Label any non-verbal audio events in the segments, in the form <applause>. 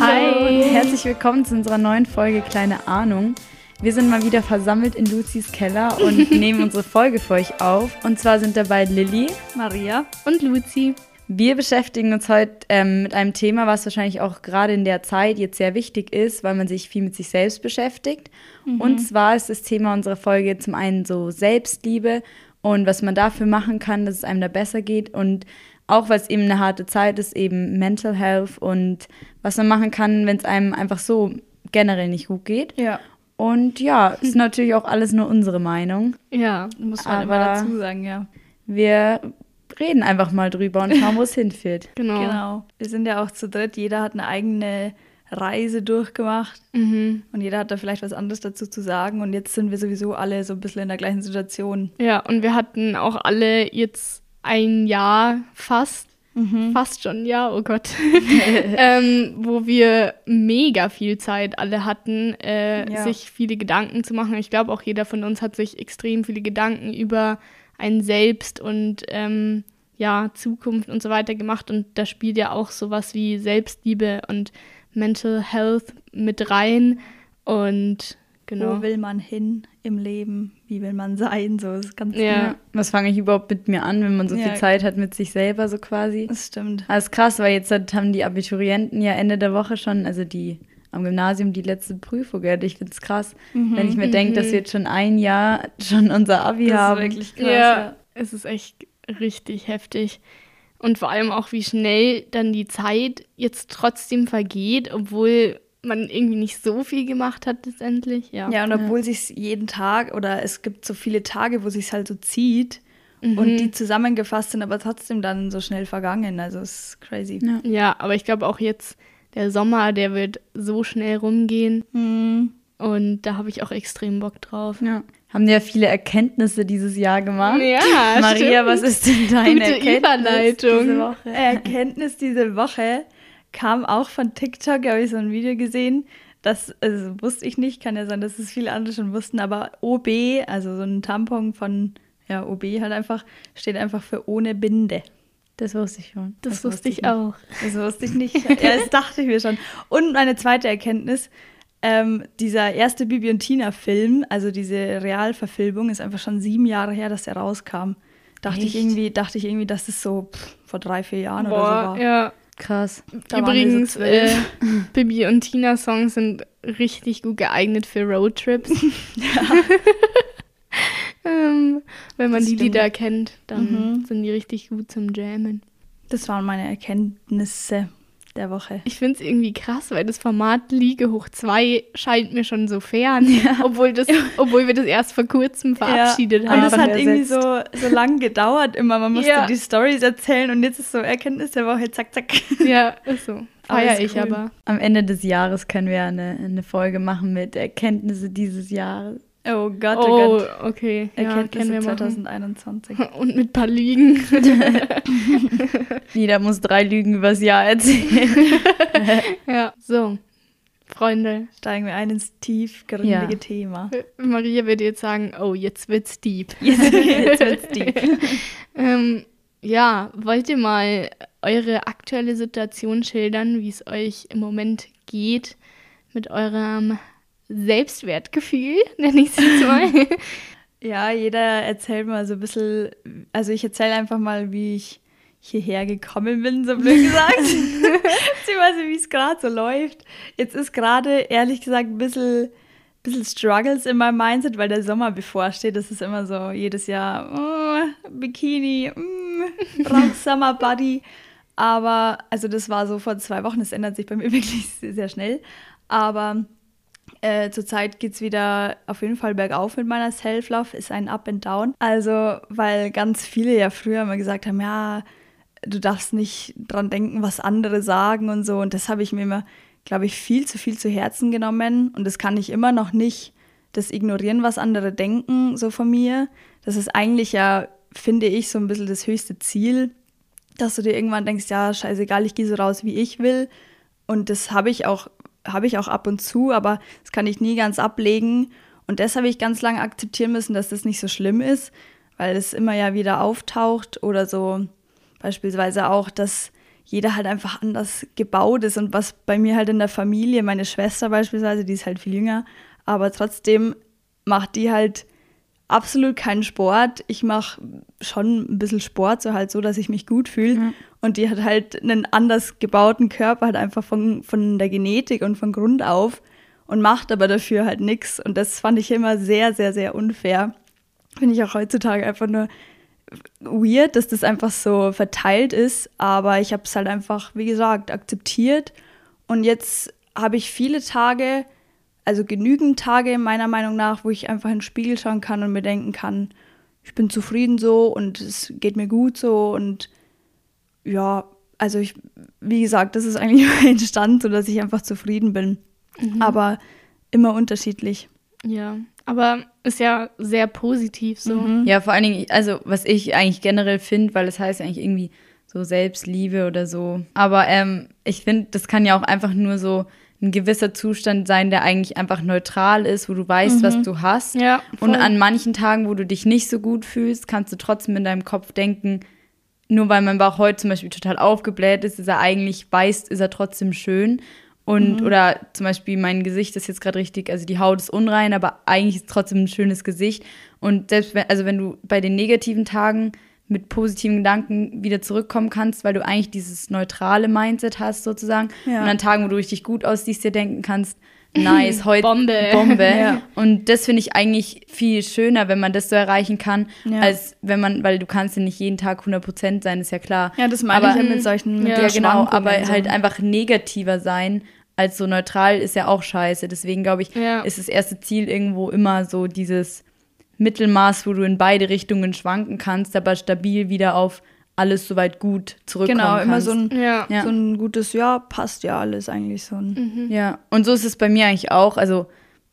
Hallo Hi. und herzlich willkommen zu unserer neuen Folge Kleine Ahnung. Wir sind mal wieder versammelt in Luzis Keller und <laughs> nehmen unsere Folge für euch auf. Und zwar sind dabei Lilly. Maria und Luzi. Wir beschäftigen uns heute ähm, mit einem Thema, was wahrscheinlich auch gerade in der Zeit jetzt sehr wichtig ist, weil man sich viel mit sich selbst beschäftigt. Und zwar ist das Thema unserer Folge zum einen so Selbstliebe und was man dafür machen kann, dass es einem da besser geht. Und auch, weil es eben eine harte Zeit ist, eben Mental Health und was man machen kann, wenn es einem einfach so generell nicht gut geht. Ja. Und ja, <laughs> ist natürlich auch alles nur unsere Meinung. Ja, muss man immer Aber- dazu sagen, ja. Wir reden einfach mal drüber und schauen, wo es <laughs> hinführt. Genau. Genau. Wir sind ja auch zu dritt. Jeder hat eine eigene Reise durchgemacht Mhm. und jeder hat da vielleicht was anderes dazu zu sagen. Und jetzt sind wir sowieso alle so ein bisschen in der gleichen Situation. Ja, und wir hatten auch alle jetzt ein Jahr fast, fast schon ein Jahr, oh Gott, <laughs> ähm, wo wir mega viel Zeit alle hatten, äh, Ja. sich viele Gedanken zu machen. Ich glaube, auch jeder von uns hat sich extrem viele Gedanken über ein Selbst und ähm, ja, Zukunft und so weiter gemacht. Und da spielt ja auch sowas wie Selbstliebe und Mental Health mit rein. Und genau. Wo will man hin im Leben? Wie will man sein? So ist ganz Ja. Was fange ich überhaupt mit mir an, wenn man so Ja. viel Zeit hat mit sich selber, so quasi? Das stimmt. Das ist krass, weil jetzt hat- haben die Abiturienten ja Ende der Woche schon, also die am Gymnasium, die letzte Prüfung. Gell? Ich finde es krass, wenn ich mir denke, dass wir jetzt schon ein Jahr schon unser Abi Das haben. ist wirklich krass. Ja, es ist echt richtig heftig. Und vor allem auch, wie schnell dann die Zeit jetzt trotzdem vergeht, obwohl man irgendwie nicht so viel gemacht hat letztendlich. Ja. Ja, und obwohl sich jeden Tag oder es gibt so viele Tage, wo sich halt so zieht und die zusammengefasst sind, aber trotzdem dann so schnell vergangen. Also es ist crazy. Ja. ja, aber ich glaube auch jetzt, der Sommer, der wird so schnell rumgehen. Mhm. Und da habe ich auch extrem Bock drauf. Ja. Haben ja viele Erkenntnisse dieses Jahr gemacht. Ja, Maria, stimmt. was ist denn deine Gute Erkenntnis Überleitung. diese Woche? Erkenntnis diese Woche kam auch von TikTok, da habe ich so ein Video gesehen. Das also wusste ich nicht, kann ja sein, dass es viele andere schon wussten, aber OB, also so ein Tampon von ja, OB halt einfach, steht einfach für ohne Binde. Das wusste ich schon. Das, Das wusste ich ich auch. Das wusste ich nicht. <laughs> ja, das dachte ich mir schon. Und meine zweite Erkenntnis, ähm, dieser erste Bibi und Tina-Film, also diese Realverfilmung, ist einfach schon sieben Jahre her, dass der rauskam. Dachte ich irgendwie, dachte ich irgendwie, dass es so pff, vor drei, vier Jahren oder so Boah, war. ja. Krass. Da waren wir so Übrigens, äh. <laughs> Bibi und Tina Songs sind richtig gut geeignet für Roadtrips. <laughs> ähm, wenn man Das die stimmt. Lieder kennt, dann Mhm. sind die richtig gut zum Jammen. Das waren meine Erkenntnisse der Woche. Ich finde es irgendwie krass, weil das Format Liege hoch 2 scheint mir schon so fern, obwohl, das, <laughs> obwohl wir das erst vor kurzem verabschiedet ja. haben. Und es hat irgendwie so, so lang gedauert immer. Man musste Ja. die Stories erzählen und jetzt ist so Erkenntnis der Woche, zack, zack. <laughs> Ja, ist so. Feier ich cool. aber. Am Ende des Jahres können wir eine, eine Folge machen mit Erkenntnisse dieses Jahres. Oh Gott, oh, Oh, Gott. okay. Ja, Erkenntnisse können wir machen. 2021. <laughs> Und mit paar Lügen. <laughs> Jeder muss drei Lügen übers Jahr erzählen. <laughs> ja, so. Freunde, Steigen wir ein ins tiefgründige Ja. Thema. Maria würde jetzt sagen, oh, jetzt wird's deep. Jetzt, jetzt wird's deep. Ähm, ja, wollt ihr mal eure aktuelle Situation schildern, wie es euch im Moment geht mit eurem Selbstwertgefühl, <laughs> nenne ich es jetzt mal. <laughs> Ja, jeder erzählt mal so ein bisschen, also ich erzähle einfach mal, wie ich hierher gekommen bin, so blöd gesagt. <laughs> Beziehungsweise wie es gerade so läuft. Jetzt ist gerade, ehrlich gesagt, ein bisschen, bisschen Struggles in meinem Mindset, weil der Sommer bevorsteht. Das ist immer so jedes Jahr, oh, Bikini, mm, Summer Body. Aber, also das war so vor zwei Wochen, das ändert sich bei mir wirklich sehr, sehr schnell. Aber äh, zurzeit geht es wieder auf jeden Fall bergauf mit meiner Self-Love, ist ein Up and Down. Also, weil ganz viele ja früher immer gesagt haben, ja, du darfst nicht dran denken, was andere sagen und so. Und das habe ich mir immer, glaube ich, viel zu viel zu Herzen genommen. Und das kann ich immer noch nicht, das ignorieren, was andere denken, so von mir. Das ist eigentlich ja, finde ich, so ein bisschen das höchste Ziel, dass du dir irgendwann denkst, ja, scheißegal, ich gehe so raus, wie ich will. Und das habe ich auch, habe ich auch ab und zu, aber das kann ich nie ganz ablegen. Und das habe ich ganz lange akzeptieren müssen, dass das nicht so schlimm ist, weil es immer ja wieder auftaucht oder so beispielsweise auch, dass jeder halt einfach anders gebaut ist und was bei mir halt in der Familie, meine Schwester beispielsweise, die ist halt viel jünger, aber trotzdem macht die halt absolut keinen Sport. Ich mache schon ein bisschen Sport, so halt so, dass ich mich gut fühle. Mhm. Und die hat halt einen anders gebauten Körper, halt einfach von, von der Genetik und von Grund auf und macht aber dafür halt nichts. Und das fand ich immer sehr, sehr, sehr unfair. Finde ich auch heutzutage einfach nur weird, dass das einfach so verteilt ist. Aber ich habe es halt einfach, wie gesagt, akzeptiert. Und jetzt habe ich viele Tage, also genügend Tage meiner Meinung nach, wo ich einfach in den Spiegel schauen kann und mir denken kann, ich bin zufrieden so und es geht mir gut so und ja, also ich, wie gesagt, das ist eigentlich <laughs> mein Stand, so dass ich einfach zufrieden bin. Mhm. Aber immer unterschiedlich. Ja, aber ist ja sehr positiv so. Mhm. Ja, vor allen Dingen, also was ich eigentlich generell finde, weil es das heißt eigentlich irgendwie so Selbstliebe oder so. Aber ähm, ich finde, das kann ja auch einfach nur so ein gewisser Zustand sein, der eigentlich einfach neutral ist, wo du weißt, mhm. was du hast. Ja, und an manchen Tagen, wo du dich nicht so gut fühlst, kannst du trotzdem in deinem Kopf denken, nur weil mein Bauch heute zum Beispiel total aufgebläht ist, ist er eigentlich weiß, ist er trotzdem schön. Und, mhm. oder zum Beispiel mein Gesicht ist jetzt gerade richtig, also die Haut ist unrein, aber eigentlich ist es trotzdem ein schönes Gesicht. Und selbst wenn, also wenn du bei den negativen Tagen mit positiven Gedanken wieder zurückkommen kannst, weil du eigentlich dieses neutrale Mindset hast sozusagen. Ja. Und an Tagen, wo du richtig gut aussiehst, dir denken kannst, nice, <laughs> heute Bombe. Bombe. Ja. Und das finde ich eigentlich viel schöner, wenn man das so erreichen kann, ja. als wenn man, weil du kannst ja nicht jeden Tag 100% sein, ist ja klar. Ja, das meine aber, ich ja mit solchen mit Ja, genau, aber so. halt einfach negativer sein als so neutral ist ja auch scheiße. Deswegen glaube ich, ist das erste Ziel irgendwo immer so dieses Mittelmaß, wo du in beide Richtungen schwanken kannst, aber stabil wieder auf alles soweit gut zurückkommen Genau, immer so ein, ja. so ein gutes, ja, passt ja alles eigentlich so. Mhm. Ja, und so ist es bei mir eigentlich auch. Also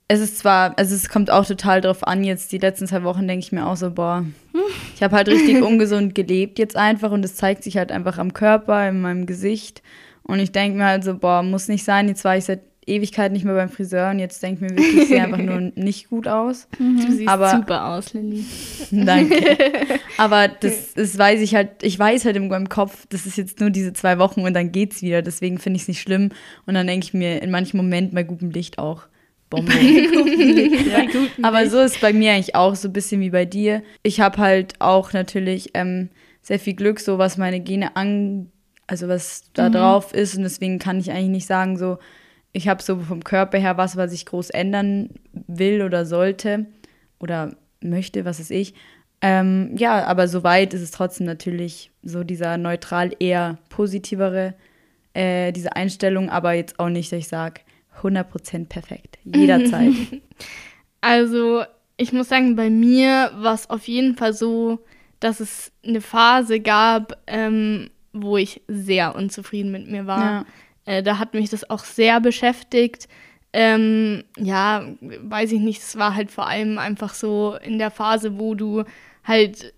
es ist zwar, also es kommt auch total drauf an, jetzt die letzten zwei Wochen denke ich mir auch so, boah, <laughs> ich habe halt richtig ungesund gelebt jetzt einfach und es zeigt sich halt einfach am Körper, in meinem Gesicht. Und ich denke mir halt so, boah, muss nicht sein, jetzt war ich seit Ewigkeit nicht mehr beim Friseur und jetzt denke ich mir wirklich, ich sehe einfach nur <laughs> nicht gut aus. Mhm. Du siehst aber, super aus, Lilly. <laughs> Danke. <laughs> Aber das, das weiß ich halt, ich weiß halt in meinem Kopf, das ist jetzt nur diese zwei Wochen und dann geht's wieder. Deswegen finde ich es nicht schlimm. Und dann denke ich mir in manchen Momenten bei gutem Licht auch, Bombe. ja. Aber so ist bei mir eigentlich auch so ein bisschen wie bei dir. Ich habe halt auch natürlich ähm, sehr viel Glück, so was meine Gene angeht also was da mhm. drauf ist. Und deswegen kann ich eigentlich nicht sagen, so, ich habe so vom Körper her was, was ich groß ändern will oder sollte oder möchte, was ist ich. Ähm, ja, aber soweit ist es trotzdem natürlich so dieser neutral eher positivere, äh, diese Einstellung, aber jetzt auch nicht, dass ich sage, 100% perfekt, jederzeit. <laughs> also ich muss sagen, bei mir war es auf jeden Fall so, dass es eine Phase gab, ähm, wo ich sehr unzufrieden mit mir war. Ja. Äh, da hat mich das auch sehr beschäftigt. Ähm, ja, weiß ich nicht, es war halt vor allem einfach so in der Phase, wo du halt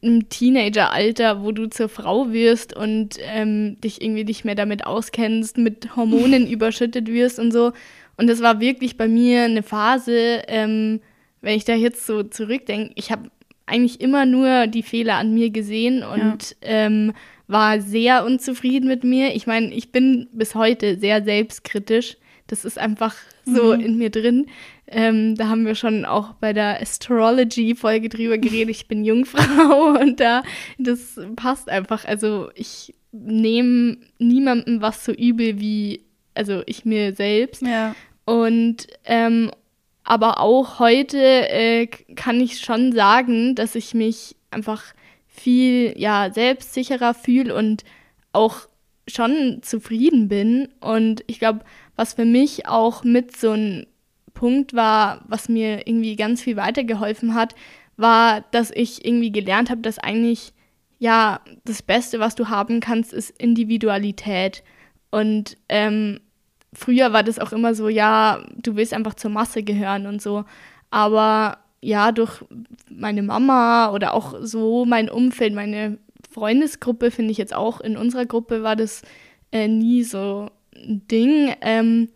im Teenageralter, wo du zur Frau wirst und ähm, dich irgendwie nicht mehr damit auskennst, mit Hormonen <laughs> überschüttet wirst und so. Und das war wirklich bei mir eine Phase, ähm, wenn ich da jetzt so zurückdenke, ich habe eigentlich immer nur die Fehler an mir gesehen und ja. ähm, war sehr unzufrieden mit mir. Ich meine, ich bin bis heute sehr selbstkritisch. Das ist einfach so mhm. in mir drin. Ähm, da haben wir schon auch bei der Astrology-Folge drüber geredet. Ich bin Jungfrau <laughs> und da, das passt einfach. Also ich nehme niemandem was so übel wie, also ich mir selbst. Ja. Und ähm, aber auch heute äh, kann ich schon sagen, dass ich mich einfach viel ja selbstsicherer fühle und auch schon zufrieden bin. Und ich glaube, was für mich auch mit so ein Punkt war, was mir irgendwie ganz viel weitergeholfen hat, war, dass ich irgendwie gelernt habe, dass eigentlich ja das Beste, was du haben kannst, ist Individualität. Und ähm, früher war das auch immer so, ja, du willst einfach zur Masse gehören und so. Aber ja, durch meine Mama oder auch so mein Umfeld, meine Freundesgruppe, finde ich jetzt auch in unserer Gruppe war das äh, nie so ein Ding, ähm,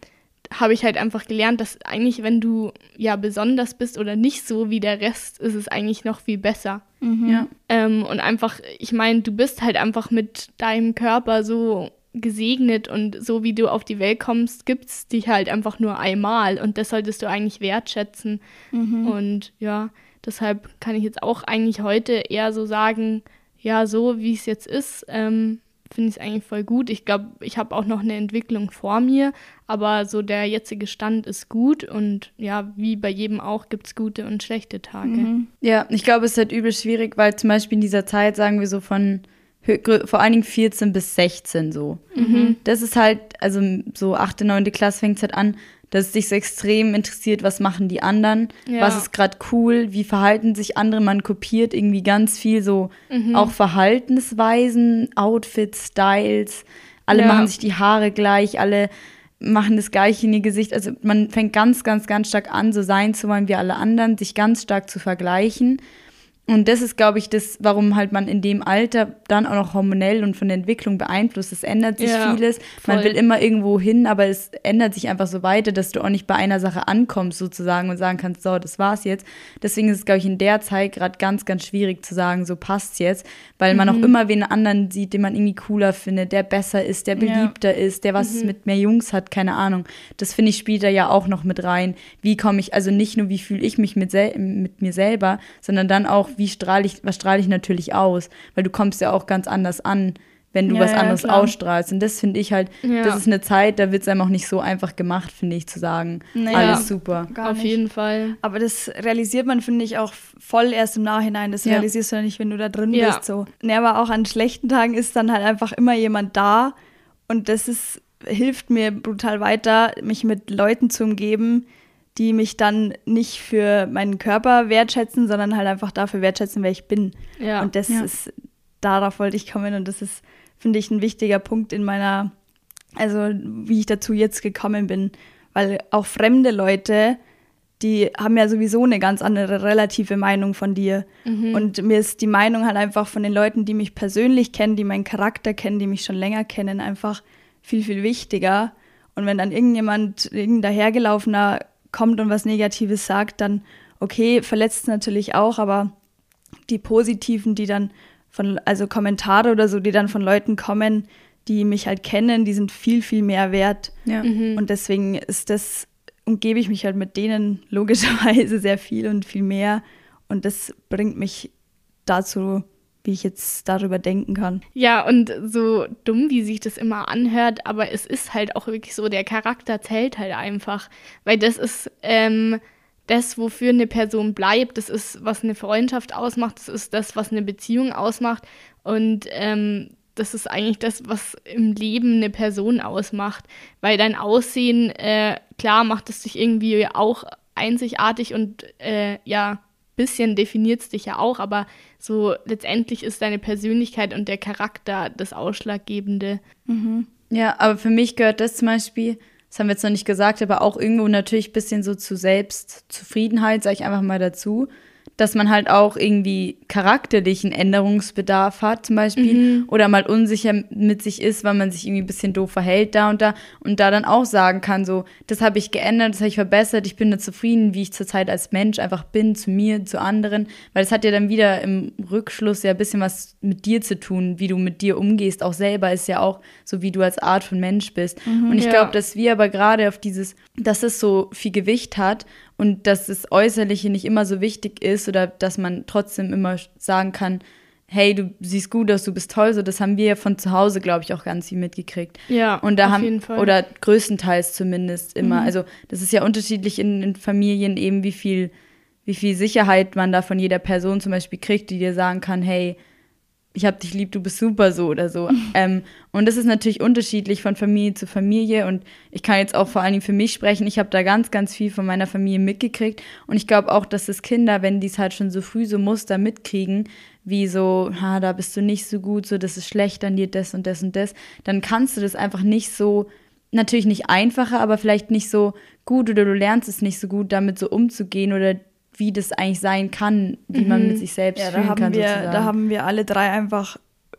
habe ich halt einfach gelernt, dass eigentlich, wenn du ja besonders bist oder nicht so wie der Rest, ist es eigentlich noch viel besser. Mhm. Ja. Ähm, und einfach, ich meine, du bist halt einfach mit deinem Körper so gesegnet und so wie du auf die Welt kommst, gibt es dich halt einfach nur einmal und das solltest du eigentlich wertschätzen. Mhm. Und ja, deshalb kann ich jetzt auch eigentlich heute eher so sagen, ja, so wie es jetzt ist, ähm, finde ich es eigentlich voll gut. Ich glaube, ich habe auch noch eine Entwicklung vor mir, aber so der jetzige Stand ist gut und ja, wie bei jedem auch gibt es gute und schlechte Tage. Mhm. Ja, ich glaube, es ist halt übel schwierig, weil zum Beispiel in dieser Zeit, sagen wir so von vor allen Dingen 14 bis 16 so. Mhm. Das ist halt, also so 8., 9. Klasse fängt es halt an, dass es dich so extrem interessiert, was machen die anderen, ja. was ist gerade cool, wie verhalten sich andere, man kopiert irgendwie ganz viel so mhm. auch Verhaltensweisen, Outfits, Styles, alle ja. machen sich die Haare gleich, alle machen das gleiche in ihr Gesicht, also man fängt ganz, ganz, ganz stark an, so sein zu wollen wie alle anderen, sich ganz stark zu vergleichen und das ist, glaube ich, das, warum halt man in dem Alter dann auch noch hormonell und von der Entwicklung beeinflusst. Es ändert sich ja, vieles. Voll. Man will immer irgendwo hin, aber es ändert sich einfach so weiter, dass du auch nicht bei einer Sache ankommst sozusagen und sagen kannst, so, das war's jetzt. Deswegen ist es, glaube ich, in der Zeit gerade ganz, ganz schwierig zu sagen, so passt's jetzt, weil man mhm. auch immer wen anderen sieht, den man irgendwie cooler findet, der besser ist, der beliebter ja. ist, der was mhm. mit mehr Jungs hat, keine Ahnung. Das finde ich spielt da ja auch noch mit rein. Wie komme ich, also nicht nur, wie fühle ich mich mit, mit mir selber, sondern dann auch, wie strahle ich, was strahle ich natürlich aus? Weil du kommst ja auch ganz anders an, wenn du ja, was anderes ja, ausstrahlst. Und das finde ich halt, ja. das ist eine Zeit, da wird es einem auch nicht so einfach gemacht, finde ich, zu sagen, naja, alles super. Auf jeden Fall. Aber das realisiert man, finde ich, auch voll erst im Nachhinein. Das realisierst du ja nicht, wenn du da drin bist. So. Nee, aber auch an schlechten Tagen ist dann halt einfach immer jemand da. Und das ist, hilft mir brutal weiter, mich mit Leuten zu umgeben, die mich dann nicht für meinen Körper wertschätzen, sondern halt einfach dafür wertschätzen, wer ich bin. Ja. Und das ja. ist, darauf wollte ich kommen und das ist, finde ich, ein wichtiger Punkt in meiner, also wie ich dazu jetzt gekommen bin. Weil auch fremde Leute, die haben ja sowieso eine ganz andere relative Meinung von dir. Mhm. Und mir ist die Meinung halt einfach von den Leuten, die mich persönlich kennen, die meinen Charakter kennen, die mich schon länger kennen, einfach viel, viel wichtiger. Und wenn dann irgendjemand, irgendein dahergelaufener kommt und was Negatives sagt, dann okay, verletzt natürlich auch, aber die positiven, die dann von, also Kommentare oder so, die dann von Leuten kommen, die mich halt kennen, die sind viel, viel mehr wert. Ja. Mhm. Und deswegen ist das, umgebe ich mich halt mit denen logischerweise sehr viel und viel mehr. Und das bringt mich dazu, wie ich jetzt darüber denken kann. Ja, und so dumm, wie sich das immer anhört, aber es ist halt auch wirklich so, der Charakter zählt halt einfach. Weil das ist ähm, das, wofür eine Person bleibt, das ist, was eine Freundschaft ausmacht, das ist das, was eine Beziehung ausmacht. Und ähm, das ist eigentlich das, was im Leben eine Person ausmacht. Weil dein Aussehen, äh, klar, macht es dich irgendwie auch einzigartig und äh, ja, bisschen definiert es dich ja auch, aber so letztendlich ist deine Persönlichkeit und der Charakter das Ausschlaggebende. Mhm. Ja, aber für mich gehört das zum Beispiel, das haben wir jetzt noch nicht gesagt, aber auch irgendwo natürlich ein bisschen so zu Selbstzufriedenheit, sage ich einfach mal dazu dass man halt auch irgendwie charakterlichen Änderungsbedarf hat, zum Beispiel, mhm. oder mal unsicher mit sich ist, weil man sich irgendwie ein bisschen doof verhält da und da und da dann auch sagen kann, so, das habe ich geändert, das habe ich verbessert, ich bin da zufrieden, wie ich zurzeit als Mensch einfach bin, zu mir, zu anderen, weil es hat ja dann wieder im Rückschluss ja ein bisschen was mit dir zu tun, wie du mit dir umgehst, auch selber ist ja auch so, wie du als Art von Mensch bist. Mhm, und ich ja. glaube, dass wir aber gerade auf dieses, dass es so viel Gewicht hat und dass das Äußerliche nicht immer so wichtig ist oder dass man trotzdem immer sagen kann, hey, du siehst gut aus, du bist toll, so das haben wir ja von zu Hause, glaube ich, auch ganz viel mitgekriegt. Ja, und da auf haben, jeden Fall. Oder größtenteils zumindest immer. Mhm. Also das ist ja unterschiedlich in, in, Familien eben, wie viel, wie viel Sicherheit man da von jeder Person zum Beispiel kriegt, die dir sagen kann, hey, ich hab dich lieb, du bist super so oder so. <laughs> ähm, und das ist natürlich unterschiedlich von Familie zu Familie und ich kann jetzt auch vor allen Dingen für mich sprechen. Ich habe da ganz, ganz viel von meiner Familie mitgekriegt und ich glaube auch, dass das Kinder, wenn die es halt schon so früh so Muster mitkriegen, wie so, ha, da bist du nicht so gut, so das ist schlecht an dir, das und das und das, dann kannst du das einfach nicht so natürlich nicht einfacher, aber vielleicht nicht so gut oder du lernst es nicht so gut, damit so umzugehen oder wie das eigentlich sein kann, wie mhm. man mit mhm. sich selbst ja, fühlen kann. Wir, da haben wir alle drei einfach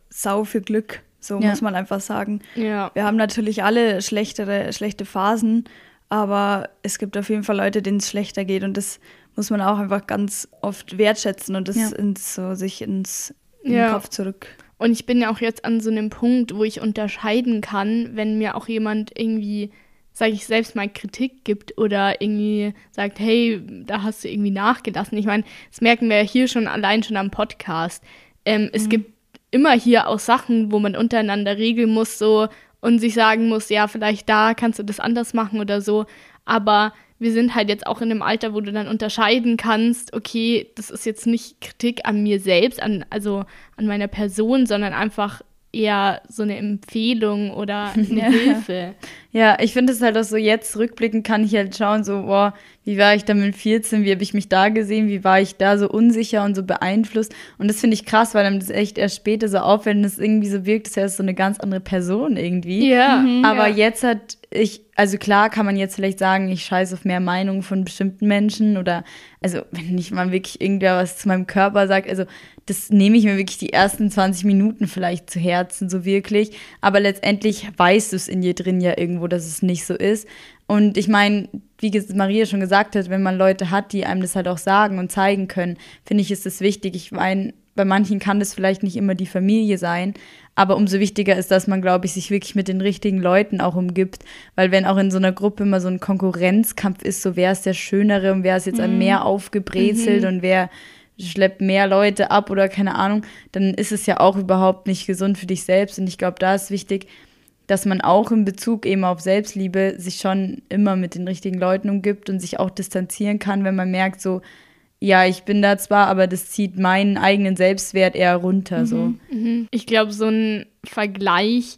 sau viel Glück, so ja. muss man einfach sagen. Ja. Wir haben natürlich alle schlechtere, schlechte Phasen, Aber es gibt auf jeden Fall Leute, denen es schlechter geht und das muss man auch einfach ganz oft wertschätzen und das ja. ins, so sich ins in ja. den Kopf zurück. Und ich bin ja auch jetzt an so einem Punkt, wo ich unterscheiden kann, wenn mir auch jemand irgendwie, sage ich selbst mal, Kritik gibt oder irgendwie sagt, hey, da hast du irgendwie nachgelassen. Ich meine, das merken wir ja hier schon allein schon am Podcast. Ähm, mhm. Es gibt immer hier auch Sachen, wo man untereinander regeln muss, so und sich sagen muss, ja, vielleicht da kannst du das anders machen oder so. Aber wir sind halt jetzt auch in einem Alter, wo du dann unterscheiden kannst, okay, das ist jetzt nicht Kritik an mir selbst, an, also an meiner Person, sondern einfach eher so eine Empfehlung oder <laughs> eine. Hilfe. Ja, ich finde es halt auch so, jetzt rückblickend kann ich halt schauen, so, boah, wie war ich da mit 14, wie habe ich mich da gesehen, wie war ich da so unsicher und so beeinflusst. Und das finde ich krass, weil dann das echt erst später so auffällt und das irgendwie so wirkt, als wäre es so eine ganz andere Person irgendwie. Ja. Mhm, Aber ja. jetzt hat ich, also klar kann man jetzt vielleicht sagen, ich scheiße auf mehr Meinungen von bestimmten Menschen oder, also wenn nicht mal wirklich irgendwer was zu meinem Körper sagt, also das nehme ich mir wirklich die ersten 20 Minuten vielleicht zu Herzen, so wirklich. Aber letztendlich weißt du es in dir drin ja irgendwo, dass es nicht so ist. Und ich meine, wie Maria schon gesagt hat, wenn man Leute hat, die einem das halt auch sagen und zeigen können, finde ich, ist das wichtig. Ich meine, bei manchen kann das vielleicht nicht immer die Familie sein, aber umso wichtiger ist, dass man, glaube ich, sich wirklich mit den richtigen Leuten auch umgibt. Weil wenn auch in so einer Gruppe immer so ein Konkurrenzkampf ist, so wer ist der Schönere und wer ist jetzt mhm. mehr aufgebrezelt mhm. und wer schleppt mehr Leute ab oder keine Ahnung, dann ist es ja auch überhaupt nicht gesund für dich selbst. Und ich glaube, da ist wichtig, dass man auch in Bezug eben auf Selbstliebe sich schon immer mit den richtigen Leuten umgibt und sich auch distanzieren kann, wenn man merkt, so, ja, ich bin da zwar, aber das zieht meinen eigenen Selbstwert eher runter. Mhm, so. Mhm. Ich glaube, so ein Vergleich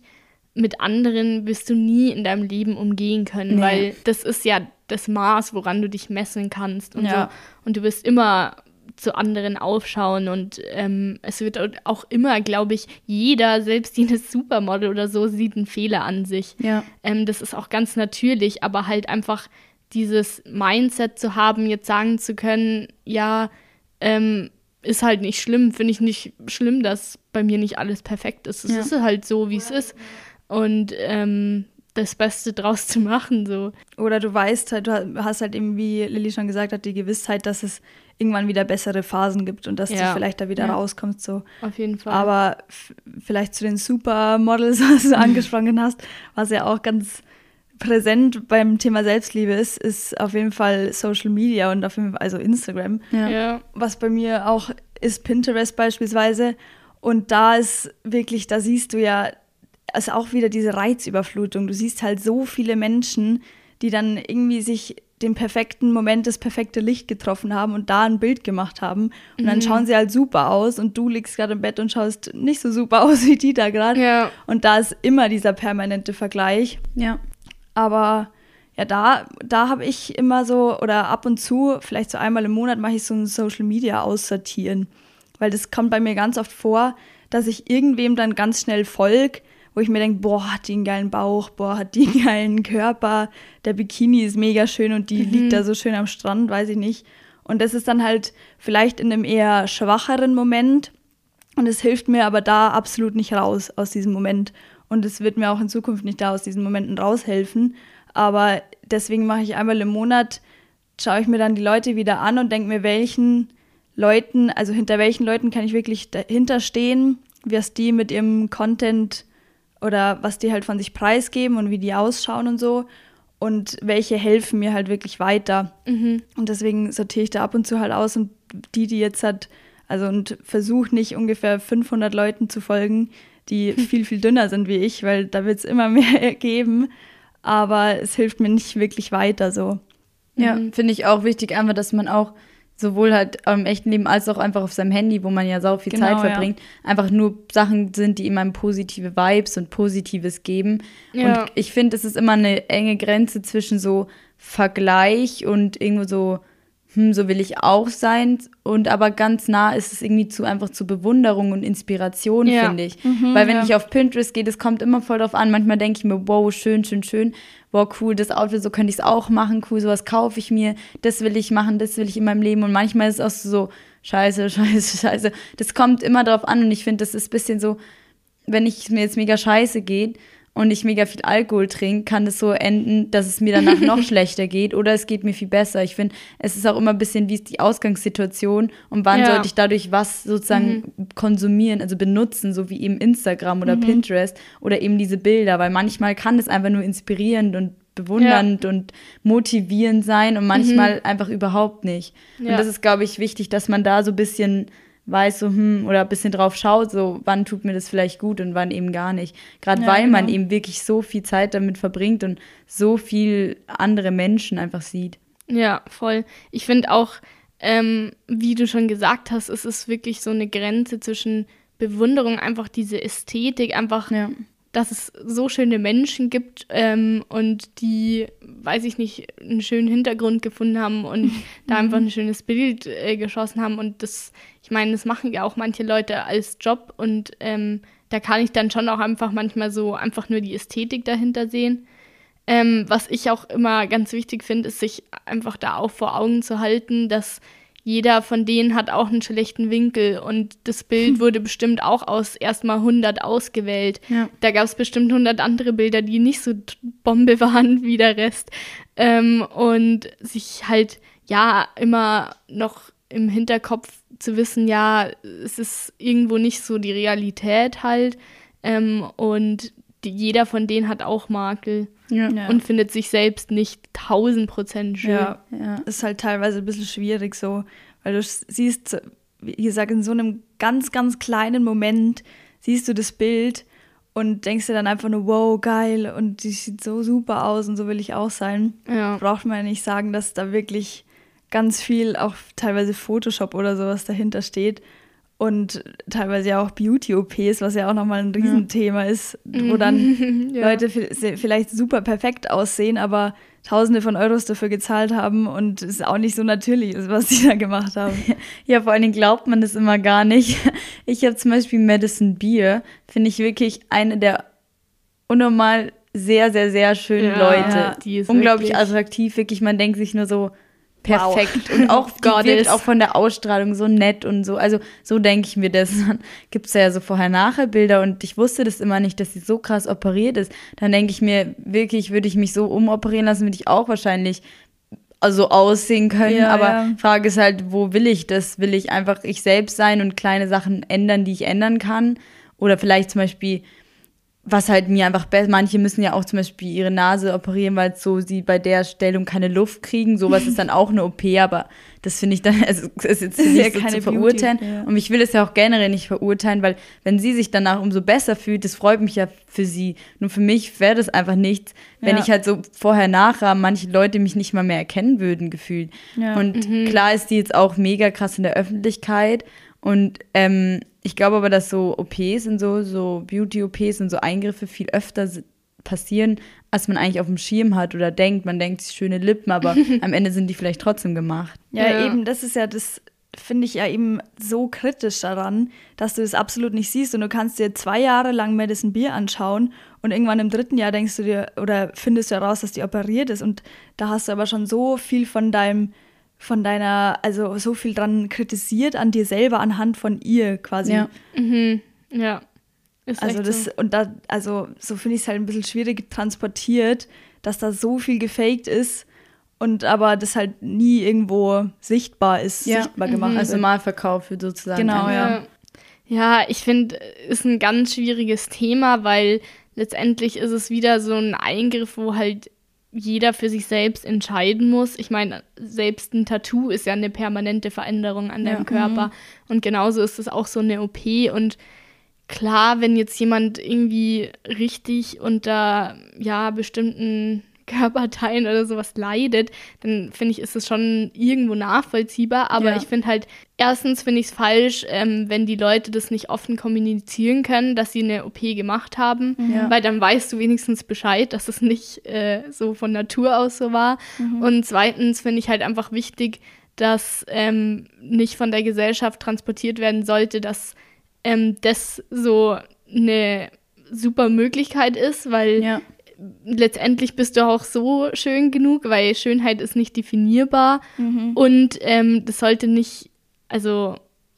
mit anderen wirst du nie in deinem Leben umgehen können, nee. weil das ist ja das Maß, woran du dich messen kannst und ja. so. Und du wirst immer zu anderen aufschauen und ähm, es wird auch immer, glaube ich, jeder, selbst jedes Supermodel oder so, sieht einen Fehler an sich. Ja. Ähm, das ist auch ganz natürlich, aber halt einfach dieses Mindset zu haben, jetzt sagen zu können, ja, ähm, ist halt nicht schlimm, finde ich nicht schlimm, dass bei mir nicht alles perfekt ist. Es ja. ist halt so, wie es ist. Und ähm, das Beste draus zu machen. So. Oder du weißt halt, du hast halt eben, wie Lilly schon gesagt hat, die Gewissheit, dass es irgendwann wieder bessere Phasen gibt und dass ja. du vielleicht da wieder ja. rauskommst. So. Auf jeden Fall. Aber vielleicht zu den Supermodels, <laughs> was du angesprochen hast, was ja auch ganz präsent beim Thema Selbstliebe ist, ist auf jeden Fall Social Media und auf jeden Fall, also Instagram. Ja. ja. Was bei mir auch ist Pinterest beispielsweise. Und da ist wirklich, da siehst du ja, ist auch wieder diese Reizüberflutung. Du siehst halt so viele Menschen, die dann irgendwie sich den perfekten Moment, das perfekte Licht getroffen haben und da ein Bild gemacht haben. Und mhm. dann schauen sie halt super aus und du liegst gerade im Bett und schaust nicht so super <laughs> aus wie die da gerade. Ja. Und da ist immer dieser permanente Vergleich. Ja. Aber ja, da, da habe ich immer so, oder ab und zu, vielleicht so einmal im Monat, mache ich so ein Social Media aussortieren. Weil das kommt bei mir ganz oft vor, dass ich irgendwem dann ganz schnell folge, wo ich mir denke, boah, hat die einen geilen Bauch, boah, hat die einen geilen Körper, der Bikini ist mega schön und die mhm. liegt da so schön am Strand, weiß ich nicht. Und das ist dann halt vielleicht in einem eher schwacheren Moment. Und es hilft mir aber da absolut nicht raus aus diesem Moment. Und es wird mir auch in Zukunft nicht da aus diesen Momenten raushelfen. Aber deswegen mache ich einmal im Monat, schaue ich mir dann die Leute wieder an und denke mir, welchen Leuten, also hinter welchen Leuten kann ich wirklich dahinter stehen, was die mit ihrem Content oder was die halt von sich preisgeben und wie die ausschauen und so. Und welche helfen mir halt wirklich weiter. Mhm. Und deswegen sortiere ich da ab und zu halt aus und die, die jetzt hat, also und versuche nicht ungefähr 500 Leuten zu folgen, die <laughs> viel, viel dünner sind wie ich, weil da wird es immer mehr <laughs> geben. Aber es hilft mir nicht wirklich weiter so. Ja, mhm. finde ich auch wichtig, einfach, dass man auch sowohl halt im echten Leben als auch einfach auf seinem Handy, wo man ja sau viel genau, Zeit verbringt, ja. einfach nur Sachen sind, die ihm einem positive Vibes und Positives geben. Ja. Und ich finde, es ist immer eine enge Grenze zwischen so Vergleich und irgendwo so hm, so will ich auch sein. Und aber ganz nah ist es irgendwie zu einfach zu Bewunderung und Inspiration, ja. finde ich. Mhm, Weil wenn ja. ich auf Pinterest gehe, das kommt immer voll drauf an. Manchmal denke ich mir, wow, schön, schön, schön. Wow, cool, das Outfit, so könnte ich es auch machen. Cool, sowas kaufe ich mir. Das will ich machen, das will ich in meinem Leben. Und manchmal ist es auch so, scheiße, <laughs> scheiße, scheiße. Das kommt immer drauf an. Und ich finde, das ist ein bisschen so, wenn ich mir jetzt mega scheiße geht und ich mega viel Alkohol trinke, kann das so enden, dass es mir danach noch <laughs> schlechter geht oder es geht mir viel besser. Ich finde, es ist auch immer ein bisschen, wie ist die Ausgangssituation und wann ja. sollte ich dadurch was sozusagen mhm. konsumieren, also benutzen, so wie eben Instagram oder mhm. Pinterest oder eben diese Bilder, weil manchmal kann es einfach nur inspirierend und bewundernd ja. und motivierend sein und manchmal mhm. einfach überhaupt nicht. Ja. Und das ist, glaube ich, wichtig, dass man da so ein bisschen weiß, so, hm, oder ein bisschen drauf schaut, so, wann tut mir das vielleicht gut und wann eben gar nicht. Gerade ja, weil genau. man eben wirklich so viel Zeit damit verbringt und so viel andere Menschen einfach sieht. Ja, voll. Ich finde auch, ähm, wie du schon gesagt hast, es ist wirklich so eine Grenze zwischen Bewunderung, einfach diese Ästhetik, einfach ja dass es so schöne Menschen gibt ähm, und die, weiß ich nicht, einen schönen Hintergrund gefunden haben und <laughs> da einfach ein schönes Bild äh, geschossen haben. Und das, ich meine, das machen ja auch manche Leute als Job und ähm, da kann ich dann schon auch einfach manchmal so einfach nur die Ästhetik dahinter sehen. Ähm, was ich auch immer ganz wichtig finde, ist sich einfach da auch vor Augen zu halten, dass jeder von denen hat auch einen schlechten Winkel und das Bild <laughs> wurde bestimmt auch aus erstmal 100 ausgewählt. Ja. Da gab es bestimmt 100 andere Bilder, die nicht so Bombe <laughs> waren wie der Rest. Ähm, und sich halt, ja, immer noch im Hinterkopf zu wissen, ja, es ist irgendwo nicht so die Realität halt. Ähm, und jeder von denen hat auch Makel. Ja. Und findet sich selbst nicht 1000 Prozent schön. Ja, ja, ist halt teilweise ein bisschen schwierig so, weil du siehst, wie gesagt, in so einem ganz, ganz kleinen Moment siehst du das Bild und denkst dir dann einfach nur, wow, geil und die sieht so super aus und so will ich auch sein. Ja. Braucht man ja nicht sagen, dass da wirklich ganz viel, auch teilweise Photoshop oder sowas dahinter steht und teilweise ja auch Beauty-OPs, was ja auch nochmal ein Riesenthema ja. ist, wo dann <laughs> ja. Leute vielleicht super perfekt aussehen, aber Tausende von Euros dafür gezahlt haben und es auch nicht so natürlich ist, was die da gemacht haben. <laughs> Ja, vor allen Dingen glaubt man das immer gar nicht. Ich habe zum Beispiel Madison Beer, finde ich wirklich eine der unnormal sehr, sehr, sehr schönen ja, Leute. Die ist Unglaublich wirklich attraktiv, wirklich. Man denkt sich nur so, perfekt wow. und auch die wirkt auch von der Ausstrahlung so nett und so. Also so denke ich mir das. <laughs> Dann gibt es ja so Vorher-Nachher-Bilder und ich wusste das immer nicht, dass sie so krass operiert ist. Dann denke ich mir, wirklich würde ich mich so umoperieren lassen, würde ich auch wahrscheinlich also aussehen können. Ja, aber ja. Frage ist halt, wo will ich das? Will ich einfach ich selbst sein und kleine Sachen ändern, die ich ändern kann? Oder vielleicht zum Beispiel was halt mir einfach besser, manche müssen ja auch zum Beispiel ihre Nase operieren, weil so sie bei der Stellung keine Luft kriegen. Sowas ist dann <laughs> auch eine OP, aber das finde ich dann, <laughs> also ist jetzt nicht ja so zu verurteilen. Beauty, ja. Und ich will es ja auch generell nicht verurteilen, weil wenn sie sich danach umso besser fühlt, das freut mich ja für sie. Nur für mich wäre das einfach nichts, wenn ja. ich halt so vorher nachher manche Leute mich nicht mal mehr erkennen würden, gefühlt. Und mhm. klar ist die jetzt auch mega krass in der Öffentlichkeit und ähm, ich glaube aber, dass so OPs und so, so Beauty-OPs und so Eingriffe viel öfter passieren, als man eigentlich auf dem Schirm hat oder denkt. Man denkt, schöne Lippen, aber <laughs> am Ende sind die vielleicht trotzdem gemacht. Ja, ja. eben, das ist ja das, finde ich ja eben so kritisch daran, dass du das absolut nicht siehst und du kannst dir zwei Jahre lang Madison Beer anschauen und irgendwann im dritten Jahr denkst du dir oder findest du heraus, dass die operiert ist und da hast du aber schon so viel von deinem von deiner, also so viel dran kritisiert an dir selber anhand von ihr quasi. Ja. Mhm. Ja. Ist also das, so. und da, also so finde ich es halt ein bisschen schwierig transportiert, dass da so viel gefaked ist und aber das halt nie irgendwo sichtbar ist, ja. sichtbar mhm. gemacht. Also mal verkauft wird sozusagen. Genau, ja. Ja, ich finde, ist ein ganz schwieriges Thema, weil letztendlich ist es wieder so ein Eingriff, wo halt jeder für sich selbst entscheiden muss. Ich meine, selbst ein Tattoo ist ja eine permanente Veränderung an deinem ja. Körper. Mhm. Und genauso ist es auch so eine OP. Und klar, wenn jetzt jemand irgendwie richtig unter ja bestimmten Körperteilen oder sowas leidet, dann finde ich, ist es schon irgendwo nachvollziehbar. Aber ja. ich finde halt, erstens finde ich es falsch, ähm, wenn die Leute das nicht offen kommunizieren können, dass sie eine OP gemacht haben, ja. weil dann weißt du wenigstens Bescheid, dass es nicht äh, so von Natur aus so war. Mhm. Und zweitens finde ich halt einfach wichtig, dass ähm, nicht von der Gesellschaft transportiert werden sollte, dass ähm, das so eine super Möglichkeit ist, weil ja letztendlich bist du auch so schön genug, weil Schönheit ist nicht definierbar mhm. und ähm, das sollte nicht, also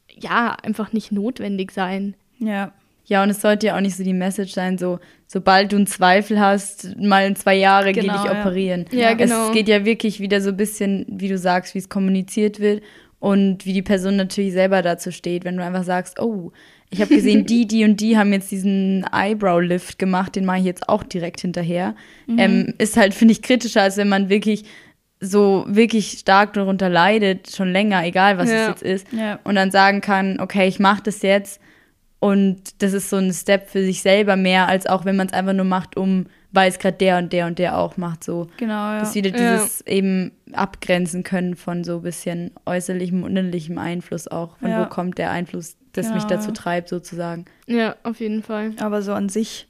ja, einfach nicht notwendig sein. Ja. Ja, und es sollte ja auch nicht so die Message sein, so, sobald du einen Zweifel hast, mal in zwei Jahre genau, geh dich ja. operieren. Ja, genau. Es geht ja wirklich wieder so ein bisschen, wie du sagst, wie es kommuniziert wird und wie die Person natürlich selber dazu steht. Wenn du einfach sagst, oh, ich habe gesehen, die, die und die haben jetzt diesen Eyebrow-Lift gemacht, den mache ich jetzt auch direkt hinterher. Mhm. Ähm, ist halt, finde ich, kritischer, als wenn man wirklich so wirklich stark darunter leidet, schon länger, egal was ja. es jetzt ist, ja. und dann sagen kann, okay, ich mache das jetzt und das ist so ein Step für sich selber mehr, als auch wenn man es einfach nur macht, um, weil es gerade der und der und der auch macht, so. Genau, ja. Dass wieder dieses eben abgrenzen können von so ein bisschen äußerlichem und innerlichem Einfluss auch. Von wo kommt der Einfluss, das genau, mich dazu treibt, sozusagen. Ja, auf jeden Fall. Aber so an sich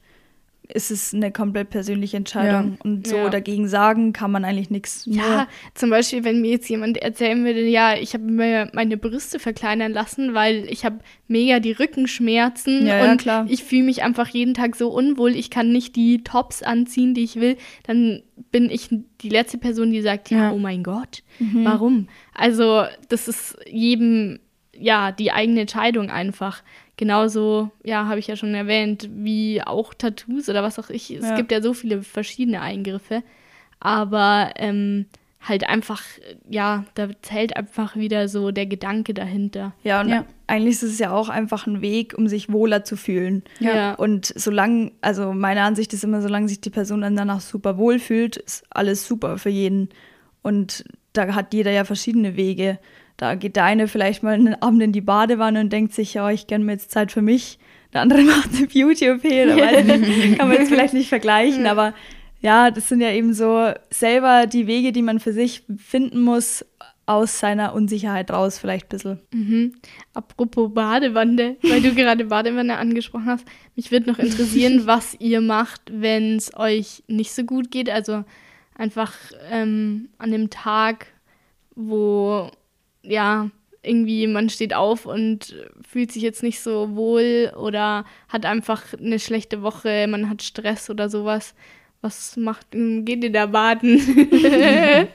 ist es eine komplett persönliche Entscheidung. Ja. Und so ja. dagegen sagen kann man eigentlich nichts. Ja, zum Beispiel, wenn mir jetzt jemand erzählen würde, ja, ich habe mir meine Brüste verkleinern lassen, weil ich habe mega die Rückenschmerzen ja, und ich fühle mich einfach jeden Tag so unwohl, ich kann nicht die Tops anziehen, die ich will, dann bin ich die letzte Person, die sagt, ja, oh mein Gott, mhm. warum? Also das ist jedem ja die eigene Entscheidung einfach genauso, ja, habe ich ja schon erwähnt, wie auch Tattoos oder was auch ich. Es ja. gibt ja so viele verschiedene Eingriffe. Aber ähm, halt einfach, ja, da zählt einfach wieder so der Gedanke dahinter. Ja, und ja. eigentlich ist es ja auch einfach ein Weg, um sich wohler zu fühlen. Ja. Und solange, also meine Ansicht ist immer, solange sich die Person dann danach super wohl fühlt, ist alles super für jeden. Und da hat jeder ja verschiedene Wege. Da geht der eine vielleicht mal einen Abend in die Badewanne und denkt sich, ja, ich gönne mir jetzt Zeit für mich. Der andere <laughs> macht eine Beauty-OP kann man jetzt vielleicht nicht vergleichen, <laughs> aber ja, das sind ja eben so selber die Wege, die man für sich finden muss, aus seiner Unsicherheit raus, vielleicht ein bisschen. Mhm. Apropos Badewanne, weil du gerade Badewanne angesprochen hast, mich würde noch interessieren, <laughs> was ihr macht, wenn es euch nicht so gut geht. Also einfach ähm, an dem Tag, wo ja, irgendwie man steht auf und fühlt sich jetzt nicht so wohl oder hat einfach eine schlechte Woche, man hat Stress oder sowas. Was macht, geht ihr da baden? <laughs>